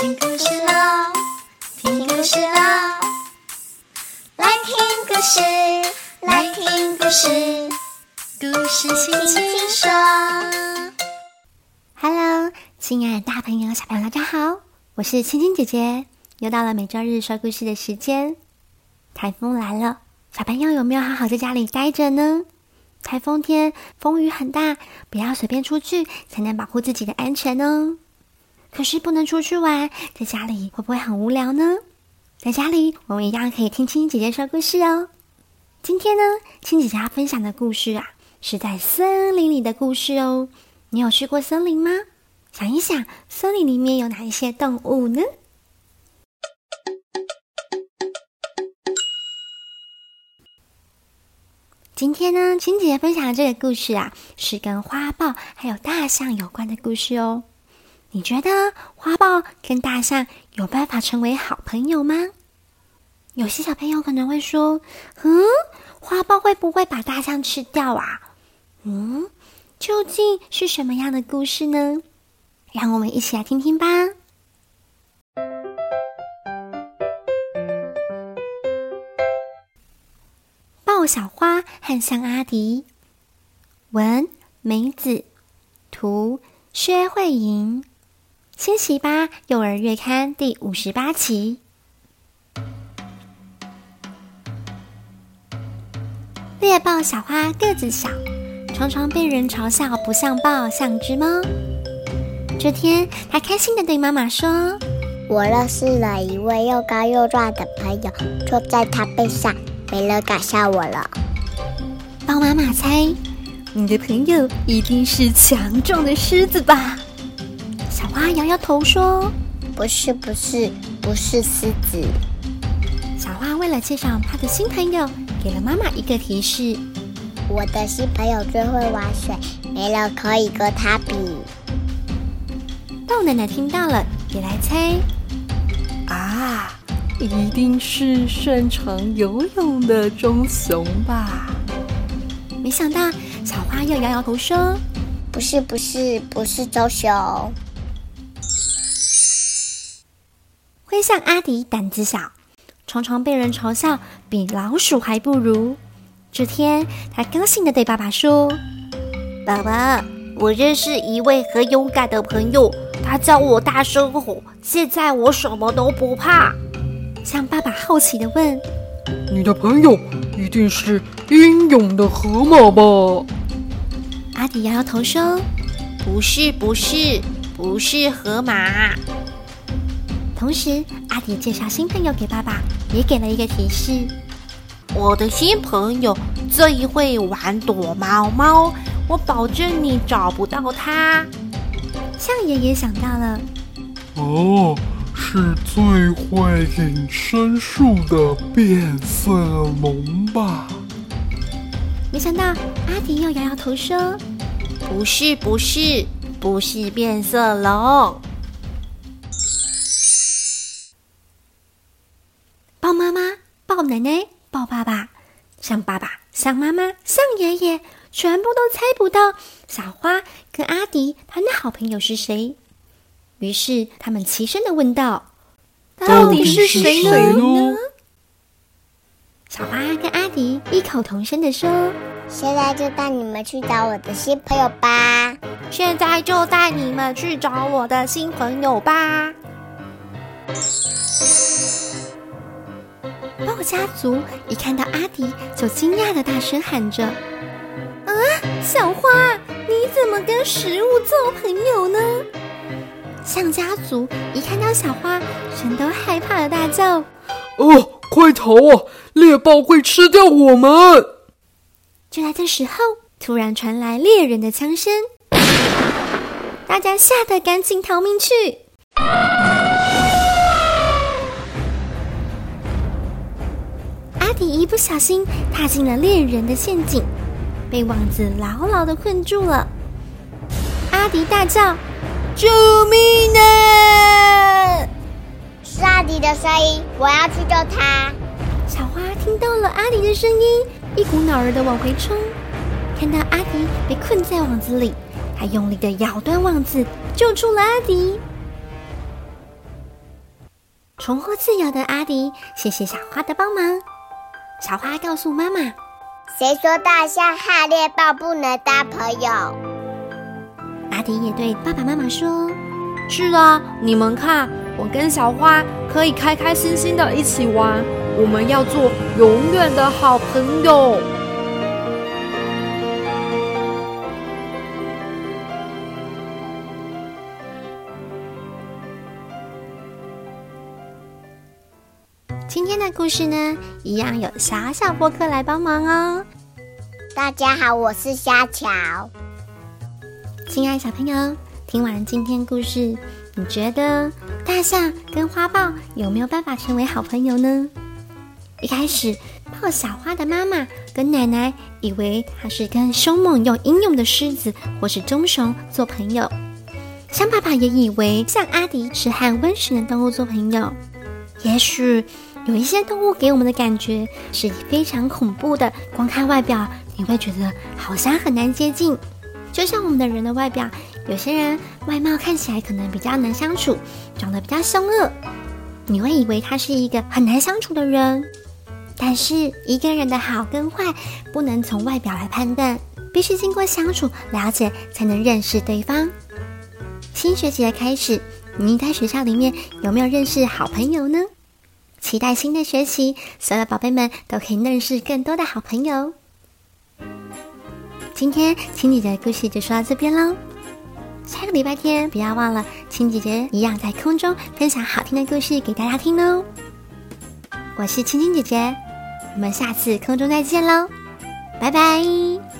听故事喽，听故事喽，来听故事，来听故事，故事轻轻说。Hello，亲爱的大朋友、小朋友，大家好，我是青青姐姐，又到了每周日说故事的时间。台风来了，小朋友有没有好好在家里待着呢？台风天风雨很大，不要随便出去，才能保护自己的安全哦。可是不能出去玩，在家里会不会很无聊呢？在家里，我们一样可以听青青姐姐说故事哦。今天呢，青姐姐要分享的故事啊，是在森林里的故事哦。你有去过森林吗？想一想，森林里面有哪一些动物呢？今天呢，青姐姐分享的这个故事啊，是跟花豹还有大象有关的故事哦。你觉得花豹跟大象有办法成为好朋友吗？有些小朋友可能会说：“嗯，花豹会不会把大象吃掉啊？”嗯，究竟是什么样的故事呢？让我们一起来听听吧。豹小花和象阿迪，文梅子，图薛慧莹。千禧八幼儿月刊第五十八期。猎豹小花个子小，常常被人嘲笑不像豹，像只猫。这天，他开心的对妈妈说：“我认识了一位又高又壮的朋友，坐在他背上，没人敢笑我了。”豹妈妈猜：“你的朋友一定是强壮的狮子吧？”小花摇摇头说：“不是，不是，不是狮子。”小花为了介绍她的新朋友，给了妈妈一个提示：“我的新朋友最会玩水，没人可以跟他比。”豆奶奶听到了，也来猜：“啊，一定是擅长游泳的棕熊吧？”没想到，小花又摇摇头说：“不是，不是，不是棕熊。”灰象阿迪胆子小，常常被人嘲笑比老鼠还不如。这天，他高兴地对爸爸说：“爸爸，我认识一位很勇敢的朋友，他叫我大声吼，现在我什么都不怕。”象爸爸好奇地问：“你的朋友一定是英勇的河马吧？”阿迪摇摇头说：“不是，不是，不是河马。”同时，阿迪介绍新朋友给爸爸，也给了一个提示：我的新朋友最会玩躲猫猫，我保证你找不到他。象爷爷想到了：哦，是最会隐身术的变色龙吧？没想到，阿迪又摇摇头说：不是，不是，不是变色龙。妈、豹奶奶、抱爸爸，像爸爸、像妈妈、像爷爷，全部都猜不到小花跟阿迪他的好朋友是谁。于是他们齐声的问道：“到底是谁呢？”小花跟阿迪异口同声的说：“现在就带你们去找我的新朋友吧！现在就带你们去找我的新朋友吧！”豹家族一看到阿迪，就惊讶的大声喊着：“啊，小花，你怎么跟食物做朋友呢？”象家族一看到小花，全都害怕的大叫：“哦，快逃啊！猎豹会吃掉我们！”就在这时候，突然传来猎人的枪声，大家吓得赶紧逃命去。迪一不小心踏进了猎人的陷阱，被网子牢牢的困住了。阿迪大叫：“救命啊！”是阿迪的声音，我要去救他。小花听到了阿迪的声音，一股脑儿的往回冲。看到阿迪被困在网子里，他用力的咬断网子，救出了阿迪。重获自由的阿迪，谢谢小花的帮忙。小花告诉妈妈：“谁说大象和猎豹不能当朋友？”阿迪也对爸爸妈妈说：“是啊，你们看，我跟小花可以开开心心的一起玩，我们要做永远的好朋友。”今天的故事呢，一样有小小播客来帮忙哦。大家好，我是虾乔。亲爱小朋友，听完今天故事，你觉得大象跟花豹有没有办法成为好朋友呢？一开始，抱小花的妈妈跟奶奶以为它是跟凶猛又英勇的狮子或是棕熊做朋友，象爸爸也以为像阿迪是和温驯的动物做朋友，也许。有一些动物给我们的感觉是非常恐怖的，光看外表你会觉得好像很难接近。就像我们的人的外表，有些人外貌看起来可能比较难相处，长得比较凶恶，你会以为他是一个很难相处的人。但是一个人的好跟坏不能从外表来判断，必须经过相处了解才能认识对方。新学期的开始，你在学校里面有没有认识好朋友呢？期待新的学习，所有宝贝们都可以认识更多的好朋友。今天青姐姐的故事就说到这边喽，下个礼拜天不要忘了青姐姐一样在空中分享好听的故事给大家听哦。我是青青姐姐，我们下次空中再见喽，拜拜。